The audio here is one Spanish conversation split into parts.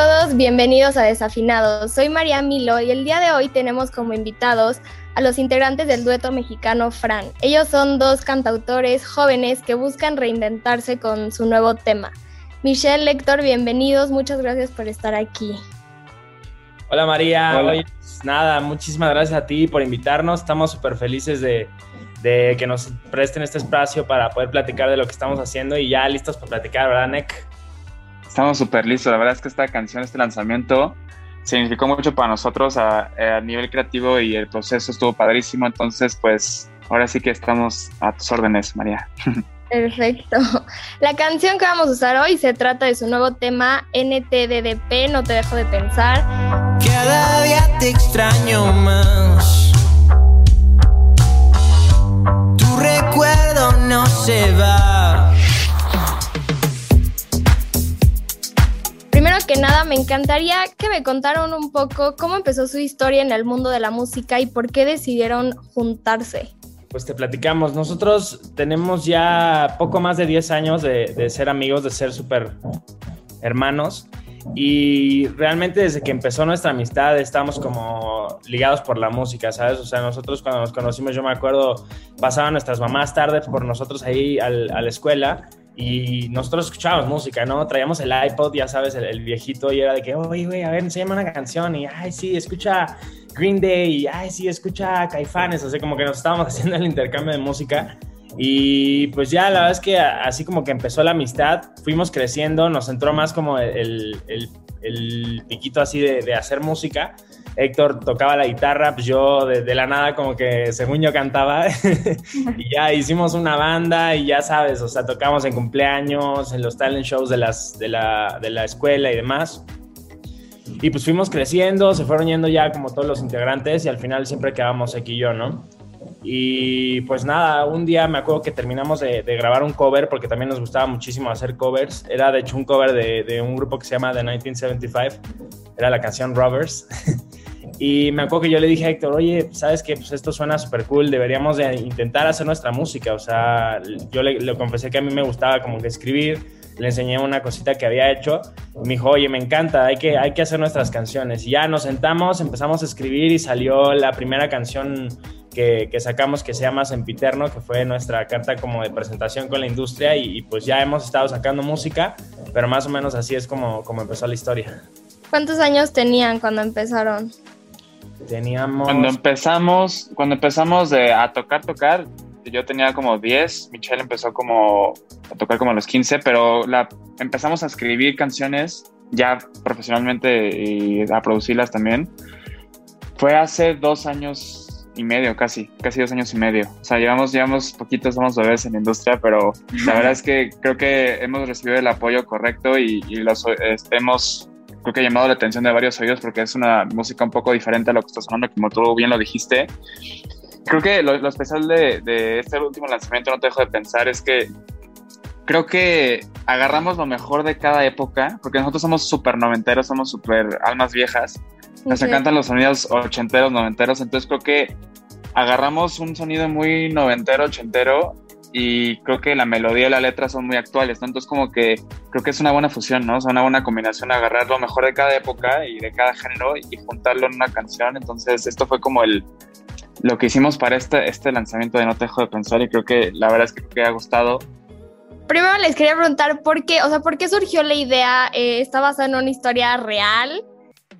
Todos, bienvenidos a Desafinados. Soy María Milo y el día de hoy tenemos como invitados a los integrantes del dueto mexicano Fran. Ellos son dos cantautores jóvenes que buscan reinventarse con su nuevo tema. Michelle, Héctor, bienvenidos, muchas gracias por estar aquí. Hola María, Oye, pues, nada, muchísimas gracias a ti por invitarnos, estamos súper felices de, de, que nos presten este espacio para poder platicar de lo que estamos haciendo y ya listos para platicar, ¿verdad, Nick? Estamos súper listos, la verdad es que esta canción, este lanzamiento, significó mucho para nosotros a, a, nivel creativo y el proceso estuvo padrísimo, entonces pues ahora sí que estamos a tus órdenes, María. Perfecto. La canción que vamos a usar hoy se trata de su nuevo tema NTDDP, No te dejo de pensar. Cada día te extraño más. Tu recuerdo no se va. Primero que nada, me encantaría que me contaran un poco cómo empezó su historia en el mundo de la música y por qué decidieron juntarse. Pues te platicamos, nosotros tenemos ya poco más de 10 años de, de ser amigos, de ser súper hermanos y realmente desde que empezó nuestra amistad estamos como ligados por la música, ¿sabes? O sea, nosotros cuando nos conocimos, yo me acuerdo, pasaban nuestras mamás tarde por nosotros ahí al, a la escuela y nosotros escuchábamos música, ¿no? Traíamos el iPod, ya sabes, el, el viejito, y era de que, oye, güey, a ver, enséñame una canción, y, ay, sí, escucha Green Day, y, ay, sí, escucha Caifanes, sea, como que nos estábamos haciendo el intercambio de música, y pues ya, la verdad es que así como que empezó la amistad, fuimos creciendo, nos entró más como el, el, el piquito así de, de hacer música, Héctor tocaba la guitarra, pues yo de, la nada como que según yo cantaba y ya hicimos una banda y ya sabes, o sea, tocamos en cumpleaños, en los talent shows de, las, de, la, de la escuela y demás. Y pues fuimos creciendo, se fueron yendo ya como todos los integrantes y al final siempre quedábamos aquí y yo, ¿no? Y pues nada, un día me acuerdo que terminamos de, de, grabar un cover porque también nos gustaba muchísimo hacer covers. Era de hecho un cover de, de un grupo que se llama The 1975, era la canción Robbers. Y me acuerdo que yo le dije a Héctor, oye, ¿sabes qué? Pues esto suena súper cool, deberíamos de intentar hacer nuestra música. O sea, yo le, le, confesé que a mí me gustaba como que escribir, le enseñé una cosita que había hecho. Y me dijo, oye, me encanta, hay que, hay que hacer nuestras canciones. Y ya nos sentamos, empezamos a escribir y salió la primera canción que, que sacamos que se llama Sempiterno, que fue nuestra carta como de presentación con la industria. Y, y, pues ya hemos estado sacando música, pero más o menos así es como, como empezó la historia. ¿Cuántos años tenían cuando empezaron? Cuando empezamos, cuando empezamos a tocar, tocar, yo tenía como 10, Michelle empezó como a tocar como a los 15, pero la, empezamos a escribir canciones ya profesionalmente y a producirlas también. Fue hace dos años y medio, casi, casi dos años y medio. O sea, llevamos, llevamos poquitos, somos bebés en la industria, pero la verdad es que creo que hemos recibido el apoyo correcto y, y los este, hemos creo que ha llamado la atención de varios oídos porque es una música un poco diferente a lo que está sonando, como tú bien lo dijiste. Creo que lo, lo especial de, de, este último lanzamiento, no te dejo de pensar, es que creo que agarramos lo mejor de cada época, porque nosotros somos súper noventeros, somos súper almas viejas, nos okay. encantan los sonidos ochenteros, noventeros, entonces creo que agarramos un sonido muy noventero, ochentero y creo que la melodía y la letra son muy actuales, ¿no? Entonces como que creo que es una buena fusión, ¿no? Es una buena combinación agarrar lo mejor de cada época y de cada género y juntarlo en una canción. Entonces esto fue como el lo que hicimos para este, este lanzamiento de No te dejo de pensar y creo que la verdad es que, que ha gustado. Primero les quería preguntar por qué, o sea, ¿por qué surgió la idea? Eh, ¿Está basada en una historia real?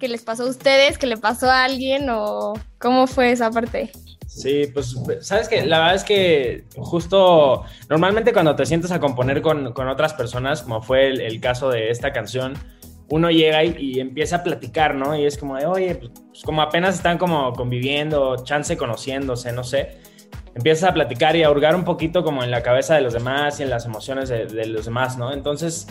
que les pasó a ustedes, que le pasó a alguien o cómo fue esa parte? Sí, pues, sabes que la verdad es que justo normalmente cuando te sientes a componer con, con otras personas, como fue el, caso de esta canción, uno llega y, empieza a platicar, ¿no? Y es como de, oye, pues, pues como apenas están como conviviendo, chance conociéndose, no sé. Empiezas a platicar y a hurgar un poquito como en la cabeza de los demás y en las emociones de los demás, ¿no? Entonces,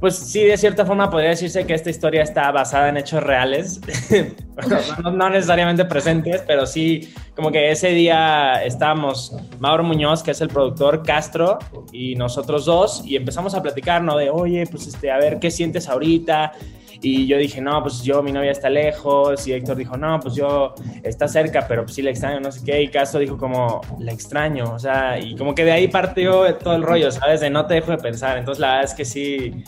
pues sí, de cierta forma podría decirse que esta historia está basada en hechos reales, no, necesariamente presentes, pero sí como que ese día estábamos Mauro Muñoz, que es el productor, Castro y nosotros dos, y empezamos a platicar, ¿no? De, oye, pues este, a ver, ¿qué sientes ahorita? Y yo dije, no, pues yo, mi novia está lejos. Y Héctor dijo, no, pues yo, está cerca, pero pues sí la extraño, no sé qué. Y Castro dijo como, la extraño. O sea, y como que de ahí partió todo el rollo, ¿sabes? De no te dejo de pensar. Entonces la verdad es que sí,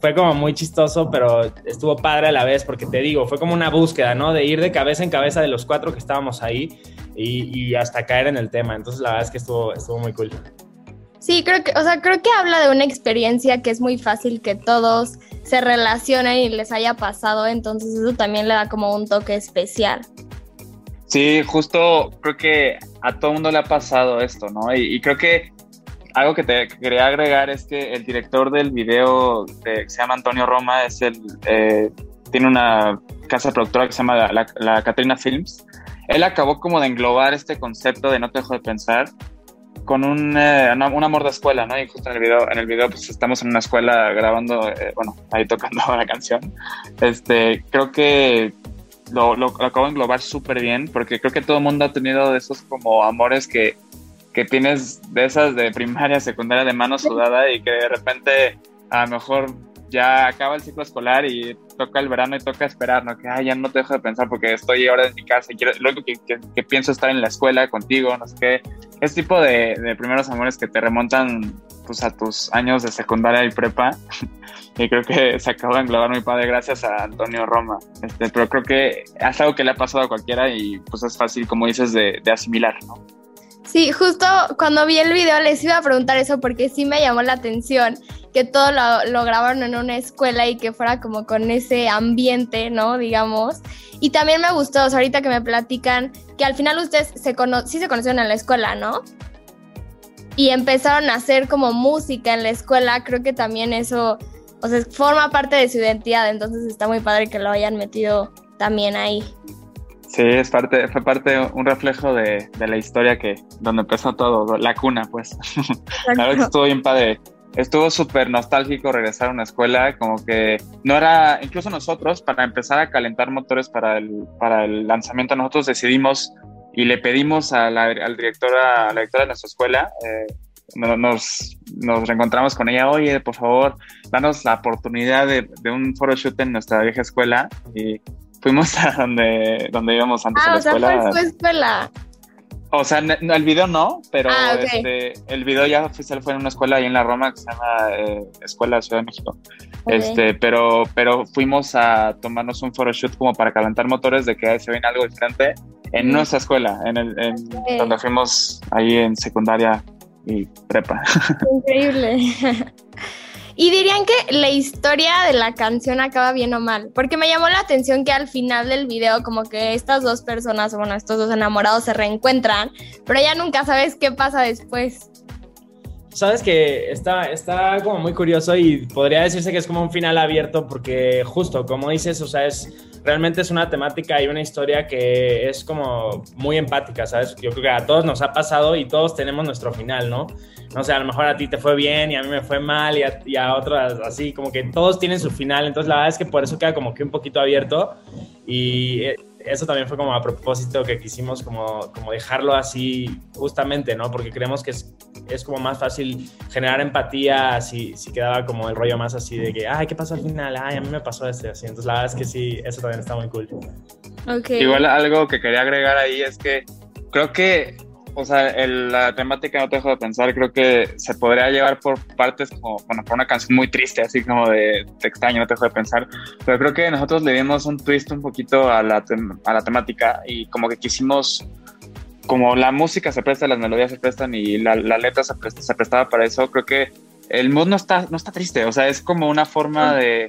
fue como muy chistoso, pero estuvo padre a la vez, porque te digo, fue como una búsqueda, ¿no? De ir de cabeza en cabeza de los cuatro que estábamos ahí y, y hasta caer en el tema. Entonces la verdad es que estuvo, estuvo muy cool. Sí, creo que, o sea, creo que habla de una experiencia que es muy fácil que todos se relacionen y les haya pasado, entonces eso también le da como un toque especial. Sí, justo creo que a todo mundo le ha pasado esto, ¿no? Y, creo que algo que te quería agregar es que el director del video de, se llama Antonio Roma, es el, eh, tiene una casa productora que se llama la, la, la Catrina Films. Él acabó como de englobar este concepto de no te dejo de pensar con un, eh, un, amor de escuela, ¿no? Y justo en el video, en el video pues estamos en una escuela grabando, eh, bueno, ahí tocando la canción. Este, creo que lo, lo, lo acabo de englobar súper bien, porque creo que todo el mundo ha tenido de esos como amores que, que tienes de esas de primaria, secundaria, de mano sudada y que de repente a lo mejor ya acaba el ciclo escolar y toca el verano y toca esperar, ¿no? Que ay, ya no te dejo de pensar porque estoy ahora en mi casa y quiero, luego que, que, que, pienso estar en la escuela contigo, no sé qué. Ese tipo de, primeros amores que te remontan pues, a tus años de secundaria y prepa. y creo que se acabó de englobar muy padre gracias a Antonio Roma. Este, pero creo que es algo que le ha pasado a cualquiera y pues es fácil, como dices, de, de asimilar. Sí, justo cuando vi el video les iba a preguntar eso porque sí me llamó la atención que todo lo, lo, grabaron en una escuela y que fuera como con ese ambiente, ¿no? Digamos. Y también me gustó, o sea, ahorita que me platican que al final ustedes se cono sí se conocieron en la escuela, ¿no? Y empezaron a hacer como música en la escuela, creo que también eso, o sea, forma parte de su identidad, entonces está muy padre que lo hayan metido también ahí. Sí, es parte, fue parte, un reflejo de, de, la historia que, donde empezó todo, la cuna, pues. la verdad que estuvo bien padre. Estuvo súper nostálgico regresar a una escuela, como que no era, incluso nosotros, para empezar a calentar motores para el, para el lanzamiento, nosotros decidimos y le pedimos a la, al director, a la directora de nuestra escuela, eh, nos, nos reencontramos con ella, oye, por favor, danos la oportunidad de, de un photoshoot en nuestra vieja escuela y fuimos a donde, donde íbamos antes ah, a la o sea, escuela. fue su escuela. O sea, el video no, pero ah, okay. este, el video ya oficial fue en una escuela ahí en la Roma que se llama eh, Escuela de Ciudad de México. Okay. Este, pero, pero fuimos a tomarnos un photoshoot como para calentar motores de que se ven algo diferente en mm. nuestra escuela, en el, en, okay. donde fuimos ahí en secundaria y prepa. Increíble. Y dirían que la historia de la canción acaba bien o mal, porque me llamó la atención que al final del video como que estas dos personas, bueno, estos dos enamorados se reencuentran, pero ya nunca sabes qué pasa después. Sabes que está, está como muy curioso y podría decirse que es como un final abierto porque justo, como dices, o sea, es realmente es una temática y una historia que es como muy empática, ¿sabes? Yo creo que a todos nos ha pasado y todos tenemos nuestro final, ¿no? No sé, a lo mejor a ti te fue bien y a mí me fue mal y a, y otros así, como que todos tienen su final, entonces la verdad es que por eso queda como que un poquito abierto y eso también fue como a propósito que quisimos como, como dejarlo así justamente, ¿no? Porque creemos que es, es como más fácil generar empatía si, si quedaba como el rollo más así de que, ay, ¿qué pasó al final? Ay, a mí me pasó este, así. Entonces la verdad es que sí, eso también está muy cool. Okay. Igual algo que quería agregar ahí es que creo que o sea, el, la temática no te dejo de pensar, creo que se podría llevar por partes como, bueno, por una canción muy triste, así como de te extraño, no te dejo de pensar, pero creo que nosotros le dimos un twist un poquito a la, a la temática y como que quisimos, como la música se presta, las melodías se prestan y la, la letra se, presta, se, prestaba para eso, creo que el mood no está, no está triste, o sea, es como una forma de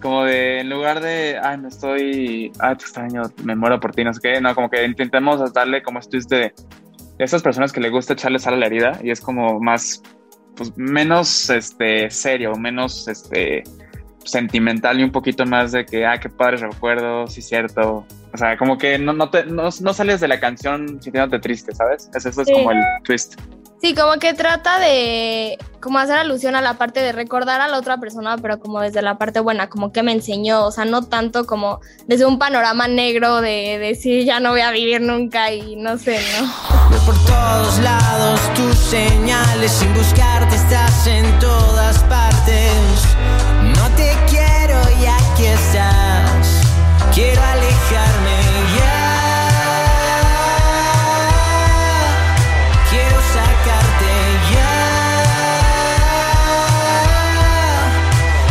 como de, en lugar de, ay, me estoy, ay, te extraño, me muero por ti, no sé qué, no, como que intentemos darle como esto de, de esas personas que le gusta echarle sal a la herida y es como más, pues menos, este, serio, menos, este, sentimental y un poquito más de que, ah, qué padres recuerdos, sí, cierto. O sea, como que no, no, te, no, no sales de la canción sintiéndote triste, ¿sabes? Eso, eso es Sí. como el twist. Sí, como que trata de como hacer alusión a la parte de recordar a la otra persona, pero como desde la parte buena, como que me enseñó, o sea, no tanto como desde un panorama negro de decir ya no voy a vivir nunca y no sé, ¿no? Por todos lados tus señales, sin buscarte estás en todas partes. Quiero alejarme ya. Quiero sacarte ya.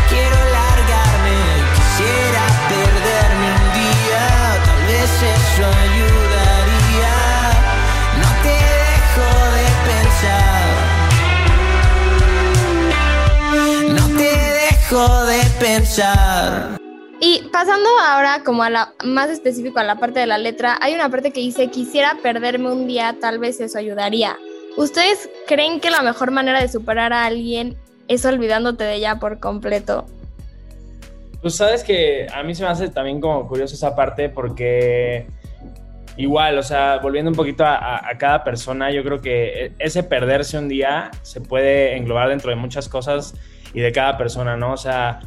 Quiero largarme, quisiera perderme un día. Tal vez eso ayudaría. No te dejo de pensar. No te dejo de pensar. Y pasando ahora como a la más específico a la parte de la letra, hay una parte que dice quisiera perderme un día, tal vez eso ayudaría. ¿Ustedes creen que la mejor manera de superar a alguien es olvidándote de ella por completo? Pues sabes que a mí se me hace también como curioso esa parte porque igual, o sea, volviendo un poquito a, a- cada persona, yo creo que e- ese perderse un día se puede englobar dentro de muchas cosas y de cada persona, ¿no? O sea,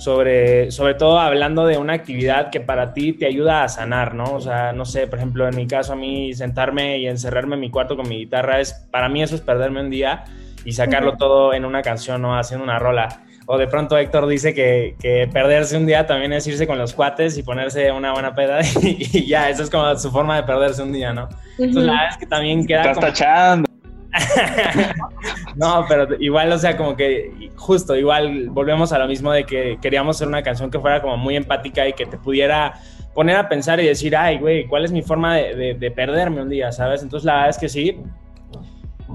sobre, sobre todo hablando de una actividad que para ti te ayuda a sanar, ¿no? O sea, no sé, por ejemplo, en mi caso a mí sentarme y encerrarme en mi cuarto con mi guitarra es, para mí eso es perderme un día y sacarlo todo en una canción, ¿no? Haciendo una rola. O de pronto Héctor dice que, que perderse un día también es irse con los cuates y ponerse una buena peda y, y ya, eso es como su forma de perderse un día, ¿no? Entonces la verdad es que también queda Estás como... tachando. no, pero igual, o sea, como que justo, igual volvemos a lo mismo de que queríamos hacer una canción que fuera como muy empática y que te pudiera poner a pensar y decir, ay, güey, ¿cuál es mi forma de, de- de perderme un día, sabes? Entonces la verdad es que sí.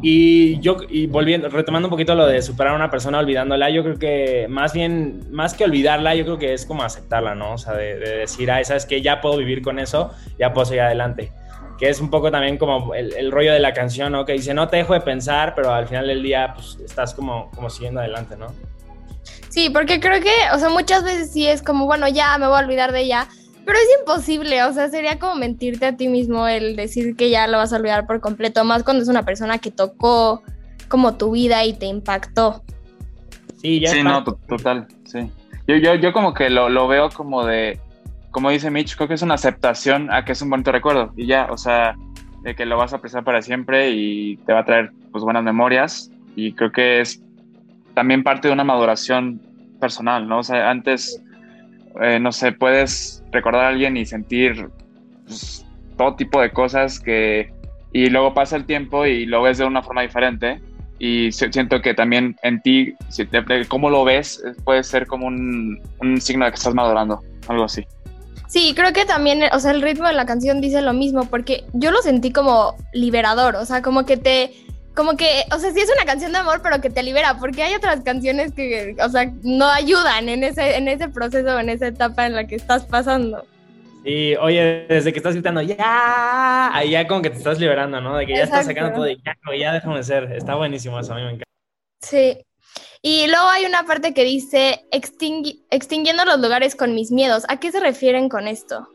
Y yo, y volviendo, retomando un poquito lo de superar a una persona olvidándola, yo creo que más bien, más que olvidarla, yo creo que es como aceptarla, ¿no? O sea, de, de decir, ay, ¿sabes qué? Ya puedo vivir con eso, ya puedo seguir adelante que es un poco también como el, el rollo de la canción, ¿no? Que dice, no te dejo de pensar, pero al final del día, pues, estás como, como siguiendo adelante, ¿no? Sí, porque creo que, o sea, muchas veces sí es como, bueno, ya me voy a olvidar de ella, pero es imposible, o sea, sería como mentirte a ti mismo el decir que ya lo vas a olvidar por completo, más cuando es una persona que tocó como tu vida y te impactó. Sí, ya Sí, no, total, sí. Yo, yo, yo como que lo, lo veo como de, como dice Mitch, creo que es una aceptación a que es un bonito recuerdo y ya, o sea, de que lo vas a apreciar para siempre y te va a traer pues buenas memorias y creo que es también parte de una maduración personal, ¿no? O sea, antes, eh, no sé, puedes recordar a alguien y sentir pues, todo tipo de cosas que, y luego pasa el tiempo y lo ves de una forma diferente y si- siento que también en ti, si te- cómo lo ves, puede ser como un, un signo de que estás madurando, algo así. Sí, creo que también, o sea, el ritmo de la canción dice lo mismo, porque yo lo sentí como liberador, o sea, como que te, como que, o sea, sí es una canción de amor, pero que te libera, porque hay otras canciones que, o sea, no ayudan en ese, en ese proceso, en esa etapa en la que estás pasando. Sí, oye, desde que estás gritando, ya, ahí ya como que te estás liberando, ¿no? De que ya estás Exacto. sacando todo y ya, ya déjame ser. Está buenísimo eso, a mí me encanta. Sí. Y luego hay una parte que dice extingui- extinguiendo los lugares con mis miedos. ¿A qué se refieren con esto?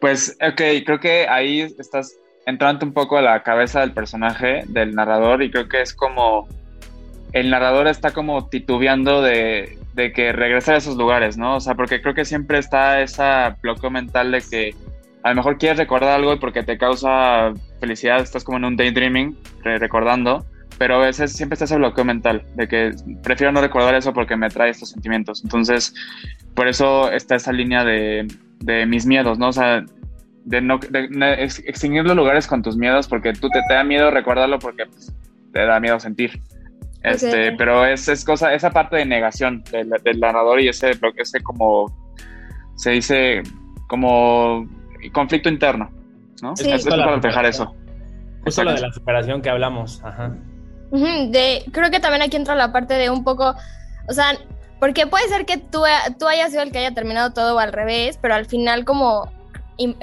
Pues, ok, creo que ahí estás entrando un poco a la cabeza del personaje, del narrador, y creo que es como el narrador está como titubeando de, de que regrese a esos lugares, ¿no? O sea, porque creo que siempre está esa bloqueo mental de que a lo mejor quieres recordar algo y porque te causa felicidad, estás como en un daydreaming, re- recordando, pero a veces siempre está ese bloqueo mental de que prefiero no recordar eso porque me trae estos sentimientos. Entonces, por eso está esa línea de, de mis miedos, ¿no? O sea, de no de- de ex- extinguir los lugares con tus miedos porque tú te, te da miedo recordarlo porque pues, te da miedo sentir. Este, Ok. pero es, es cosa, esa parte de negación del, del narrador y ese bloque, ese como se dice como conflicto interno, ¿no? Sí. Es, es para reflejar eso. Justo lo de la superación que hablamos, ajá. Creo que también aquí entra la parte de un poco, o sea, Porque puede ser que tú, tú hayas sido el que haya terminado todo al revés, pero al final como,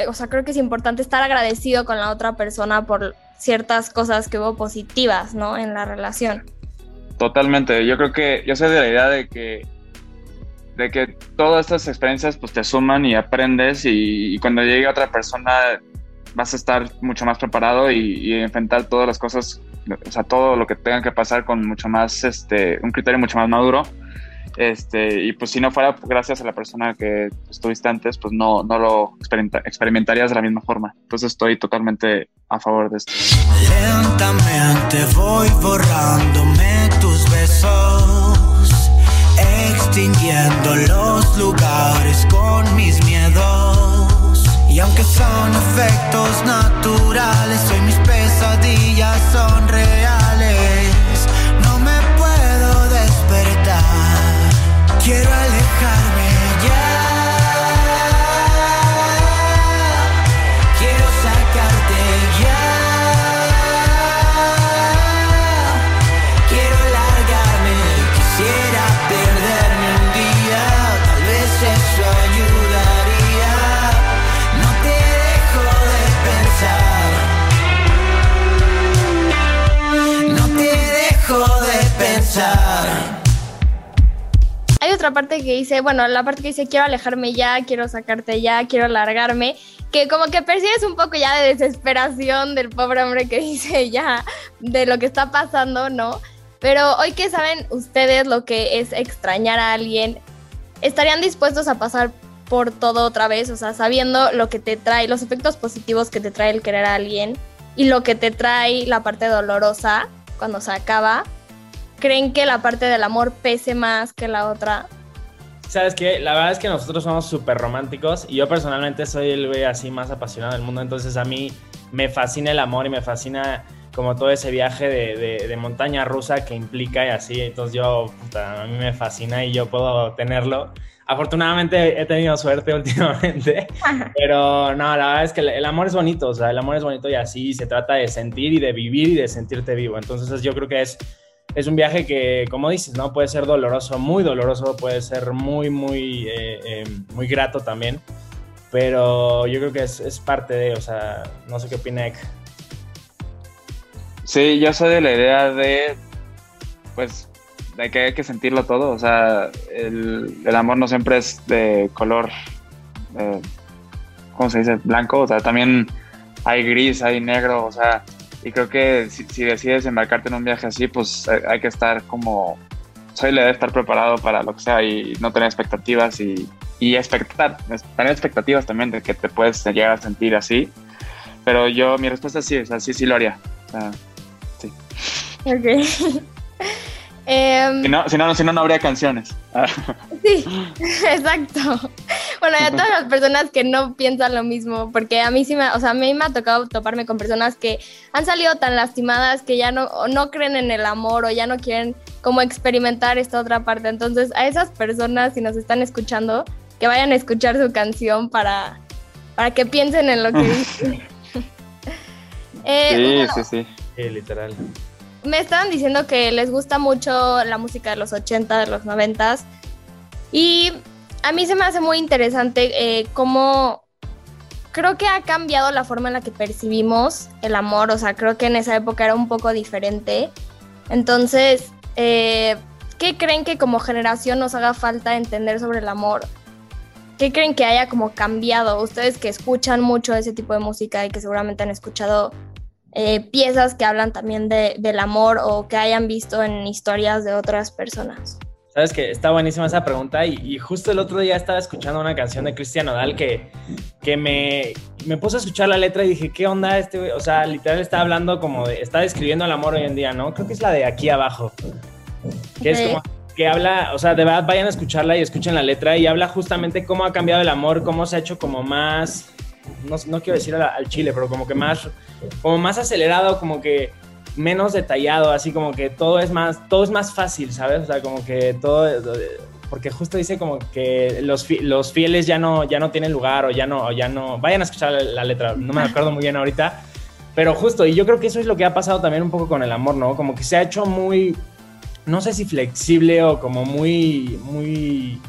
o sea, creo que es importante estar agradecido con la otra persona por ciertas cosas que hubo positivas, ¿no? En la relación. Totalmente. Yo creo que yo soy de la idea de que de que todas estas experiencias pues te suman y aprendes y, cuando llegue otra persona vas a estar mucho más preparado y, y, enfrentar todas las cosas, o sea, todo lo que tenga que pasar con mucho más, este, un criterio mucho más maduro este, y pues si no fuera gracias a la persona que estuviste antes, pues no, no lo experimentarías de la misma forma. Entonces estoy totalmente a favor de esto. Lentamente voy borrándome tus besos, extinguiendo los lugares con mis miedos. Y aunque son efectos naturales, hoy mis pesadillas son reales. Quiero otra parte que dice, bueno, la parte que dice quiero alejarme ya, quiero sacarte ya, quiero largarme, que como que percibes un poco ya de desesperación del pobre hombre que dice ya de lo que está pasando, ¿no? Pero hoy que saben ustedes lo que es extrañar a alguien, ¿estarían dispuestos a pasar por todo otra vez? O sea, sabiendo lo que te trae, los efectos positivos que te trae el querer a alguien y lo que te trae la parte dolorosa cuando se acaba. ¿Creen que la parte del amor pese más que la otra? ¿Sabes qué? La verdad es que nosotros somos súper románticos y yo personalmente soy el güey así más apasionado del mundo, entonces a mí me fascina el amor y me fascina como todo ese viaje de, montaña rusa que implica y así, entonces yo, a mí me fascina y yo puedo tenerlo. Afortunadamente he tenido suerte últimamente, pero no, la verdad es que el amor es bonito, o sea, el amor es bonito y así se trata de sentir y de vivir y de sentirte vivo, entonces yo creo que es es un viaje que, como dices, ¿no? Puede ser doloroso, muy doloroso, puede ser muy, muy, eh, eh, muy grato también. Pero yo creo que es, parte de, o sea, no sé qué opina Ek. Sí, yo soy de la idea de, pues, de que hay que sentirlo todo. O sea, el, amor no siempre es de color, eh, ¿cómo se dice? Blanco. O sea, también hay gris, hay negro. O sea, y creo que si, decides embarcarte en un viaje así, pues eh, hay que estar como, soy le debe estar preparado para lo que sea y no tener expectativas y, y expectar, tener expectativas también de que te puedes llegar a sentir así. Pero yo, mi respuesta es sí, o sea, sí, sí lo haría. O sea, sí. Ok. Em, si, no, si, no, si no, no habría canciones. sí, exacto. Bueno, a todas las personas que no piensan lo mismo, porque a mí sí me, o sea, a mí me ha tocado toparme con personas que han salido tan lastimadas que ya no, no creen en el amor o ya no quieren como experimentar esta otra parte. Entonces, a esas personas, si nos están escuchando, que vayan a escuchar su canción para, para que piensen en lo que dice. eh, sí, sí, sí, sí. literal me estaban diciendo que les gusta mucho la música de los 80, de los 90 y a mí se me hace muy interesante eh, cómo creo que ha cambiado la forma en la que percibimos el amor, o sea, creo que en esa época era un poco diferente. Entonces, eh, ¿qué creen que como generación nos haga falta entender sobre el amor? ¿Qué creen que haya como cambiado? Ustedes que escuchan mucho ese tipo de música y que seguramente han escuchado eh, piezas que hablan también de, del amor o que hayan visto en historias de otras personas. Sabes que está buenísima esa pregunta y, justo el otro día estaba escuchando una canción de Cristian Nodal que, que me, me puse a escuchar la letra y dije, ¿qué onda este O sea, literal está hablando como de, está describiendo el amor hoy en día, ¿no? Creo que es la de aquí abajo. Que es como que habla, o sea, de verdad vayan a escucharla y escuchen la letra y habla justamente cómo ha cambiado el amor, cómo se ha hecho como más no, quiero decir al, chile, pero como que más, como más acelerado, como que menos detallado, así como que todo es más, todo es más fácil, ¿sabes? O sea, como que todo, porque justo dice como que los, los fieles ya no, ya no tienen lugar o ya no, ya no, vayan a escuchar la, letra, no me acuerdo muy bien ahorita, pero justo, y yo creo que eso es lo que ha pasado también un poco con el amor, ¿no? Como que se ha hecho muy, no sé si flexible o como muy, muy,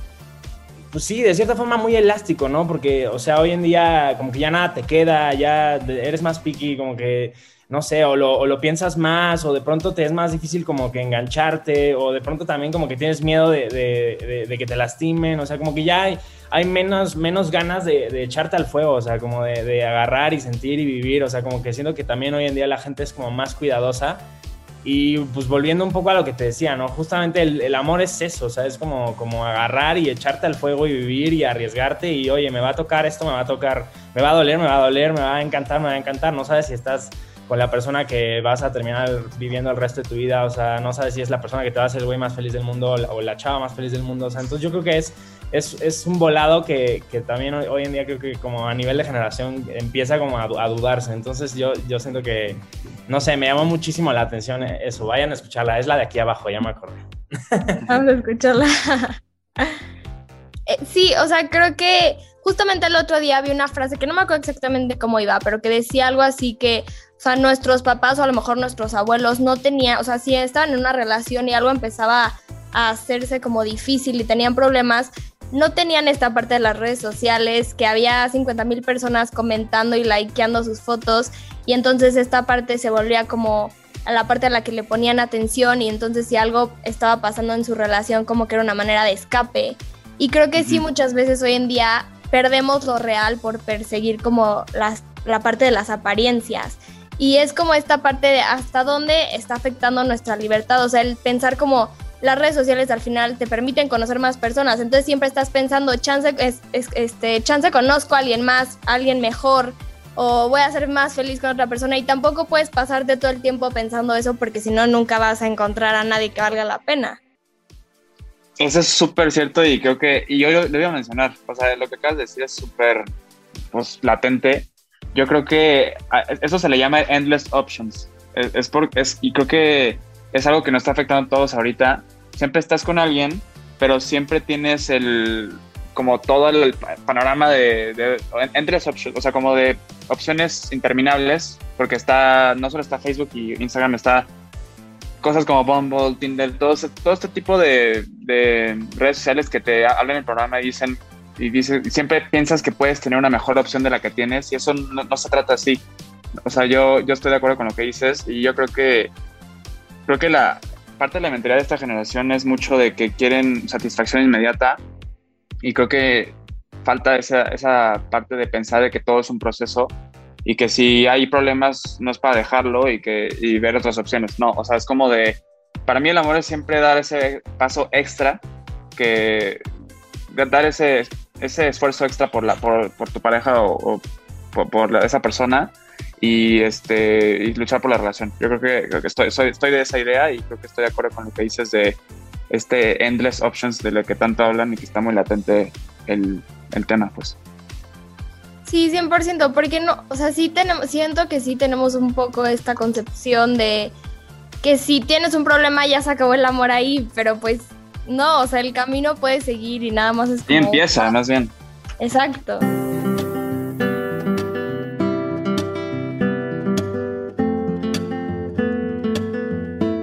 pues sí, de cierta forma muy elástico, ¿no? Porque, o sea, hoy en día como que ya nada te queda, ya eres más picky, como que, no sé, o lo, o lo piensas más, o de pronto te es más difícil como que engancharte, o de pronto también como que tienes miedo de, que te lastimen, o sea, como que ya hay, hay menos, menos ganas de, echarte al fuego, o sea, como de, agarrar y sentir y vivir, o sea, como que siento que también hoy en día la gente es como más cuidadosa. Y pues volviendo un poco a lo que te decía, ¿no? Justamente el, amor es eso, o sea, es como, como agarrar y echarte al fuego y vivir y arriesgarte y, oye, me va a tocar esto, me va a tocar, me va a doler, me va a doler, me va a encantar, me va a encantar, no sabes si estás con la persona que vas a terminar viviendo el resto de tu vida, o sea, no sabes si es la persona que te va a hacer el güey más feliz del mundo o la chava más feliz del mundo, o sea, entonces yo creo que es es, es un volado que, que, también hoy, en día creo que como a nivel de generación empieza como a, dudarse. Entonces yo, yo siento que, no sé, me llama muchísimo la atención eso. Vayan a escucharla. Es la de aquí abajo, ya me acordé. Vamos a escucharla. Eh, sí, o sea, creo que justamente el otro día vi una frase que no me acuerdo exactamente cómo iba, pero que decía algo así que, o sea, nuestros papás o a lo mejor nuestros abuelos no tenían, o sea, si estaban en una relación y algo empezaba a hacerse como difícil y tenían problemas, no tenían esta parte de las redes sociales, que había 50 mil personas comentando y likeando sus fotos, y entonces esta parte se volvía como a la parte a la que le ponían atención y entonces si algo estaba pasando en su relación como que era una manera de escape. Y creo que sí muchas veces hoy en día perdemos lo real por perseguir como las, la parte de las apariencias. Y es como esta parte de hasta dónde está afectando nuestra libertad, o sea, el pensar como las redes sociales al final te permiten conocer más personas, entonces siempre estás pensando, chance, es, este, chance conozco a alguien más, alguien mejor, o voy a ser más feliz con otra persona, y tampoco puedes pasarte todo el tiempo pensando eso porque si no, nunca vas a encontrar a nadie que valga la pena. Eso es súper cierto y creo que, y yo lo, voy a mencionar, o sea, lo que acabas de decir es súper pues, latente. Yo creo que eso se le llama endless options. Es, es, y creo que es algo que nos está afectando a todos ahorita. Siempre estás con alguien, pero siempre tienes el como todo el panorama de, entre las opciones, o sea, como de opciones interminables, porque está, no solo está Facebook y Instagram, está cosas como Bumble, Tinder, todo, todo este tipo de, redes sociales que te hablan en el programa y dicen, y dice, siempre piensas que puedes tener una mejor opción de la que tienes y eso no, no se trata así. O sea, yo, yo estoy de acuerdo con lo que dices y yo creo que creo que la parte de la mentalidad de esta generación es mucho de que quieren satisfacción inmediata y creo que falta esa, esa parte de pensar de que todo es un proceso y que si hay problemas no es para dejarlo y que y ver otras opciones. No, o sea, es como de, para mí el amor es siempre dar ese paso extra, que dar ese, ese esfuerzo extra por, la, por, por tu pareja o, por, esa persona y este y luchar por la relación. Yo creo que, creo que estoy, estoy de esa idea y creo que estoy de acuerdo con lo que dices de este endless options de lo que tanto hablan y que está muy latente el, el tema, pues. Sí, 100%, porque no, o sea, sí tenemos, siento que sí tenemos un poco esta concepción de que si tienes un problema ya se acabó el amor ahí, pero pues no, o sea, el camino puede seguir y nada más es como... Y empieza, más bien. Exacto.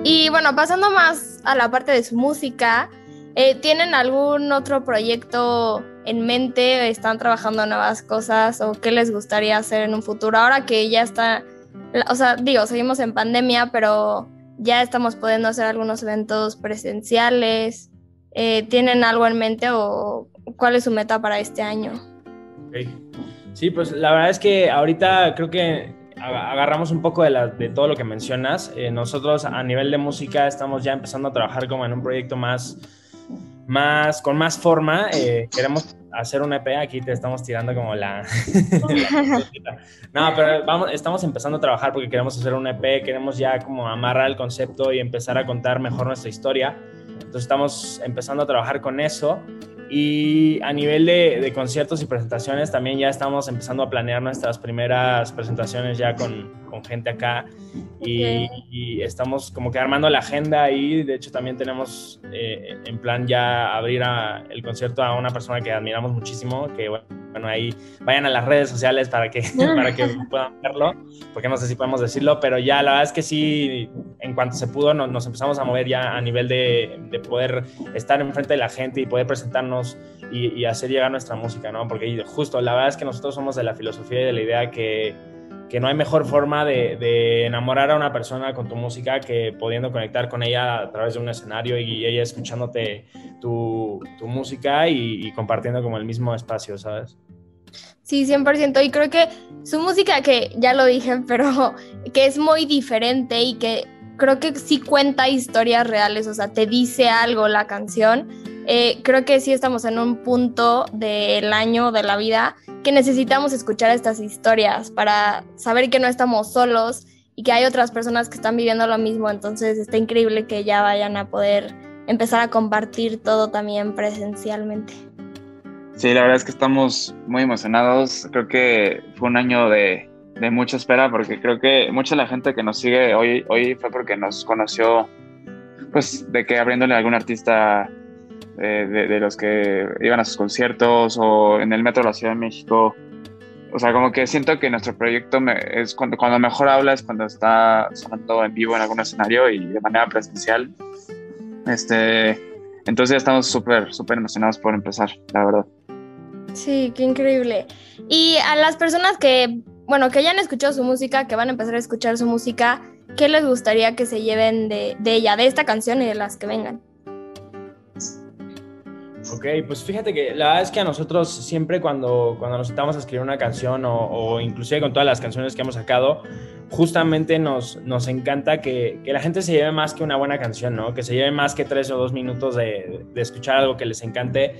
Y bueno, pasando más a la parte de su música, eh, ¿tienen algún otro proyecto en mente? ¿Están trabajando nuevas cosas o qué les gustaría hacer en un futuro? Ahora que ya está, o sea, digo, seguimos en pandemia, pero ya estamos pudiendo hacer algunos eventos presenciales. Eh, ¿Tienen algo en mente o cuál es su meta para este año? Sí, pues la verdad es que ahorita creo que agarramos un poco de, todo lo que mencionas. Eh, nosotros a nivel de música estamos ya empezando a trabajar como en un proyecto más, más con más forma. Eh, queremos hacer un EP, aquí te estamos tirando como la... no, pero vamos, estamos empezando a trabajar porque queremos hacer un EP, queremos ya como amarrar el concepto y empezar a contar mejor nuestra historia. Entonces estamos empezando a trabajar con eso y a nivel de, conciertos y presentaciones, también ya estamos empezando a planear nuestras primeras presentaciones ya con, con gente acá. Y, estamos como que armando la agenda y de hecho también tenemos eh, en plan ya abrir el concierto a una persona que admiramos muchísimo, que bueno, ahí vayan a las redes sociales para que, para que puedan verlo, porque no sé si podemos decirlo, pero ya la verdad es que sí, en cuanto se pudo, nos, empezamos a mover ya a nivel de, de, poder estar enfrente de la gente y poder presentarnos y, y, hacer llegar nuestra música, ¿no? Porque justo, la verdad es que nosotros somos de la filosofía y de la idea que, que no hay mejor forma de, de, enamorar a una persona con tu música que pudiendo conectar con ella a través de un escenario y ella escuchándote tu, tu música y, y compartiendo como el mismo espacio, ¿sabes? Sí, 100%. Y creo que su música, que ya lo dije, pero que es muy diferente y que creo que sí cuenta historias reales, o sea, te dice algo la canción. Eh, creo que sí estamos en un punto del año, de la vida, que necesitamos escuchar estas historias para saber que no estamos solos y que hay otras personas que están viviendo lo mismo. Entonces está increíble que ya vayan a poder empezar a compartir todo también presencialmente. Sí, la verdad es que estamos muy emocionados. Creo que fue un año de, de, mucha espera porque creo que mucha de la gente que nos sigue hoy, hoy fue porque nos conoció, pues, de que abriéndole a algún artista eh, de, los que iban a sus conciertos o en el metro de la Ciudad de México. O sea, como que siento que nuestro proyecto es cuando, cuando mejor habla es cuando está sonando en vivo en algún escenario y de manera presencial. Este, entonces estamos súper, súper emocionados por empezar, la verdad. Sí, qué increíble. Y a las personas que, bueno, que ya escuchado su música, que van a empezar a escuchar su música, ¿qué les gustaría que se lleven de, de ella, de esta canción y de las que vengan? Ok, pues fíjate que la verdad es que a nosotros siempre cuando, cuando nos sentamos a escribir una canción o, o inclusive con todas las canciones que hemos sacado, justamente nos, nos encanta que, que, la gente se lleve más que una buena canción, ¿no? Que se lleve más que tres o dos minutos de, de escuchar algo que les encante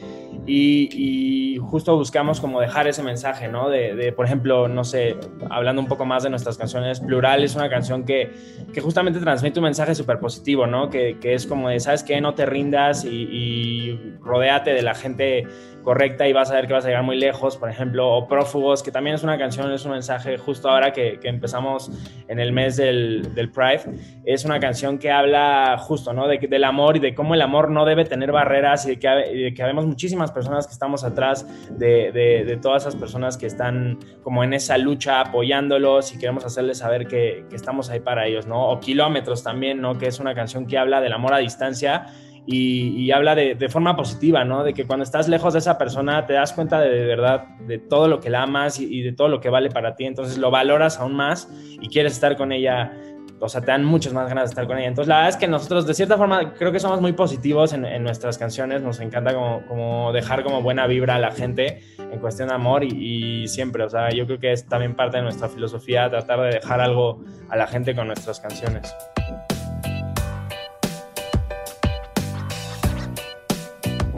y, y, justo buscamos como dejar ese mensaje, ¿no? De, de, por ejemplo, no sé, hablando un poco más de nuestras canciones, Plural es una canción que, que justamente transmite un mensaje súper positivo, ¿no? Que, que, es como de, ¿sabes qué? No te rindas y, y de la gente correcta y vas a ver que vas a llegar muy lejos, por ejemplo, o Prófugos, que también es una canción, es un mensaje justo ahora que, que empezamos en el mes del, del, Pride, es una canción que habla justo, ¿no? De, del amor y de cómo el amor no debe tener barreras y de que, y de que habemos muchísimas personas que estamos atrás de, de, de, todas esas personas que están como en esa lucha apoyándolos y queremos hacerles saber que, que estamos ahí para ellos, ¿no? O Kilómetros también, ¿no? Que es una canción que habla del amor a distancia y, habla de, forma positiva, ¿no? De que cuando estás lejos de esa persona te das cuenta de, de verdad de todo lo que la amas y, de todo lo que vale para ti, entonces lo valoras aún más y quieres estar con ella, o sea, te dan muchas más ganas de estar con ella. Entonces la verdad es que nosotros de cierta forma creo que somos muy positivos en, nuestras canciones, nos encanta como, como, dejar como buena vibra a la gente en cuestión de amor y, y siempre, o sea, yo creo que es también parte de nuestra filosofía tratar de dejar algo a la gente con nuestras canciones.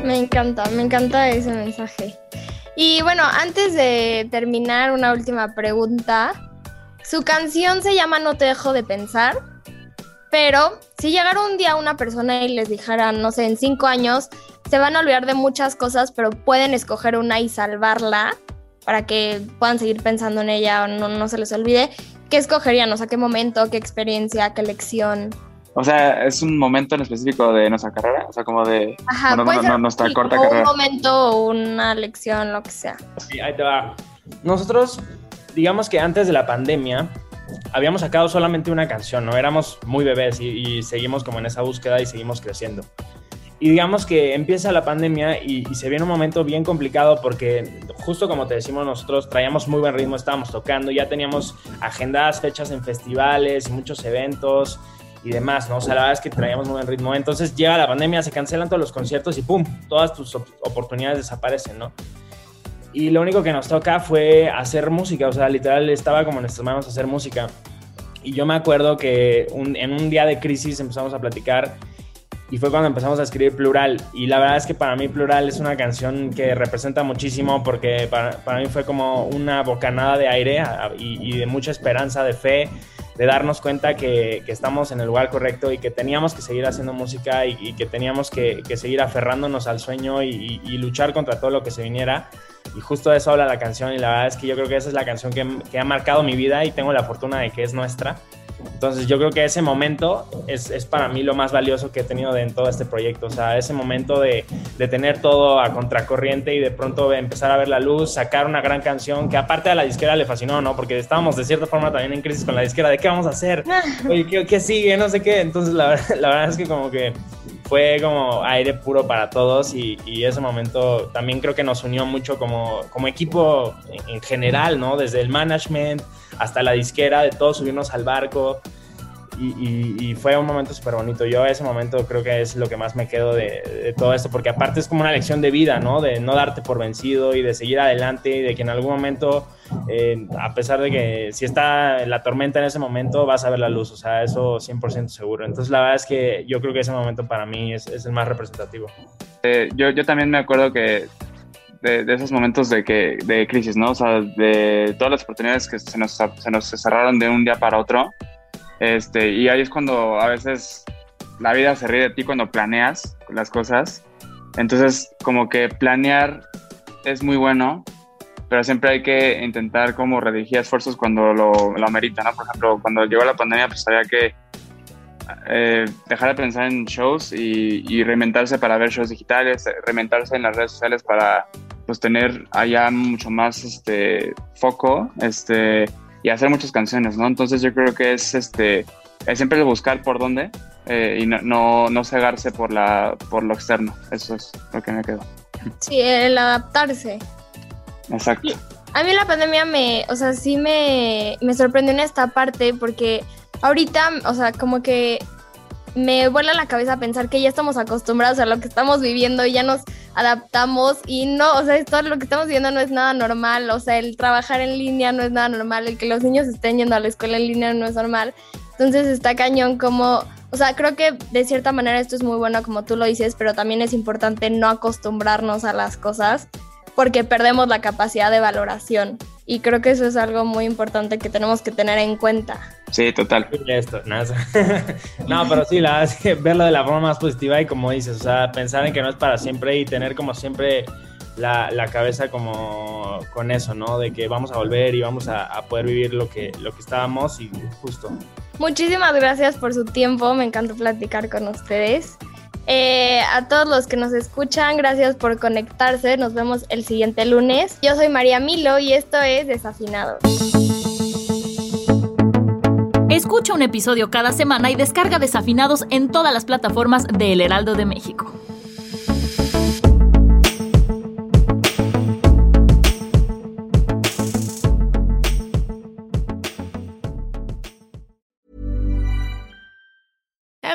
Me encanta, me encanta ese mensaje. Y bueno, antes de terminar, una última pregunta. Su canción se llama No te dejo de pensar, pero si llegara un día una persona y les dijera, no sé, en cinco años, se van a olvidar de muchas cosas, pero pueden escoger una y salvarla para que puedan seguir pensando en ella o no, no se les olvide, ¿qué escogerían? O sea, ¿qué momento, qué experiencia, qué lección? O sea, es un momento en específico de nuestra carrera, o sea, como de Ajá, bueno, no, no, nuestra corta carrera. Un momento, una lección, lo que sea. Sí, ahí te va. Nosotros, digamos que antes de la pandemia, habíamos sacado solamente una canción, ¿no? Éramos muy bebés y, y seguimos como en esa búsqueda y seguimos creciendo. Y digamos que empieza la pandemia y, y, se viene un momento bien complicado porque justo como te decimos nosotros traíamos muy buen ritmo, estábamos tocando, ya teníamos agendadas fechas en festivales y muchos eventos y demás, ¿no? O sea, la verdad es que traíamos muy buen ritmo. Entonces llega la pandemia, se cancelan todos los conciertos y ¡pum! Todas tus op oportunidades desaparecen, ¿no? Y lo único que nos toca fue hacer música, o sea, literal estaba como en nuestras manos hacer música. Y yo me acuerdo que un, en un día de crisis empezamos a platicar y fue cuando empezamos a escribir Plural. Y la verdad es que para mí Plural es una canción que representa muchísimo porque para, para mí fue como una bocanada de aire y, y de mucha esperanza, de fe de darnos cuenta que, estamos en el lugar correcto y que teníamos que seguir haciendo música y, que teníamos que, seguir aferrándonos al sueño y, luchar contra todo lo que se viniera. Y justo de eso habla la canción y la verdad es que yo creo que esa es la canción que, ha marcado mi vida y tengo la fortuna de que es nuestra. Entonces yo creo que ese momento es, es, para mí lo más valioso que he tenido en todo este proyecto. O sea, ese momento de, de, tener todo a contracorriente y de pronto empezar a ver la luz, sacar una gran canción que aparte a la disquera le fascinó, ¿no? Porque estábamos de cierta forma también en crisis con la disquera de qué vamos a hacer, Oye, ¿qué, qué sigue, no sé qué. Entonces la, la verdad es que como que fue como aire puro para todos y, y, ese momento también creo que nos unió mucho como, como equipo en, en general, ¿no? Desde el management hasta la disquera, de todos subirnos al barco. Y, y, y, fue un momento súper bonito. Yo ese momento creo que es lo que más me quedo de, todo esto, porque aparte es como una lección de vida, ¿no? De no darte por vencido y de seguir adelante y de que en algún momento, eh, a pesar de que si está la tormenta en ese momento, vas a ver la luz, o sea, eso 100% seguro. Entonces la verdad es que yo creo que ese momento para mí es, es el más representativo. Eh, yo, yo también me acuerdo que de, de, esos momentos de, que, de crisis, ¿no? O sea, de todas las oportunidades que se nos, se nos cerraron de un día para otro. Este, y ahí es cuando a veces la vida se ríe de ti cuando planeas las cosas. Entonces, como que planear es muy bueno, pero siempre hay que intentar como redirigir esfuerzos cuando lo, lo amerita, ¿no? Por ejemplo, cuando llegó la pandemia, pues había que eh, dejar de pensar en shows y, y, reinventarse para ver shows digitales, reinventarse en las redes sociales para pues tener allá mucho más este foco, este y hacer muchas canciones, ¿no? Entonces yo creo que es este es siempre buscar por dónde eh, y no, no, no, cegarse por la por lo externo. Eso es lo que me quedó. Sí, el adaptarse. Exacto. A mí la pandemia me, o sea, sí me, me sorprendió en esta parte porque ahorita, o sea, como que me vuela la cabeza pensar que ya estamos acostumbrados a lo que estamos viviendo y ya nos adaptamos y no, o sea, esto lo que estamos viviendo no es nada normal, o sea, el trabajar en línea no es nada normal, el que los niños estén yendo a la escuela en línea no es normal. Entonces está cañón como, o sea, creo que de cierta manera esto es muy bueno como tú lo dices, pero también es importante no acostumbrarnos a las cosas porque perdemos la capacidad de valoración. Y creo que eso es algo muy importante que tenemos que tener en cuenta. Sí, total. Esto, no, no, pero sí, la es que verlo de la forma más positiva y como dices, o sea, pensar en que no es para siempre y tener como siempre la, la cabeza como con eso, ¿no? De que vamos a volver y vamos a, a, poder vivir lo que, lo que estábamos y justo. Muchísimas gracias por su tiempo, me encantó platicar con ustedes. Eh, a todos los que nos escuchan, gracias por conectarse. Nos vemos el siguiente lunes. Yo soy María Milo y esto es Desafinados. Escucha un episodio cada semana y descarga Desafinados en todas las plataformas de El Heraldo de México.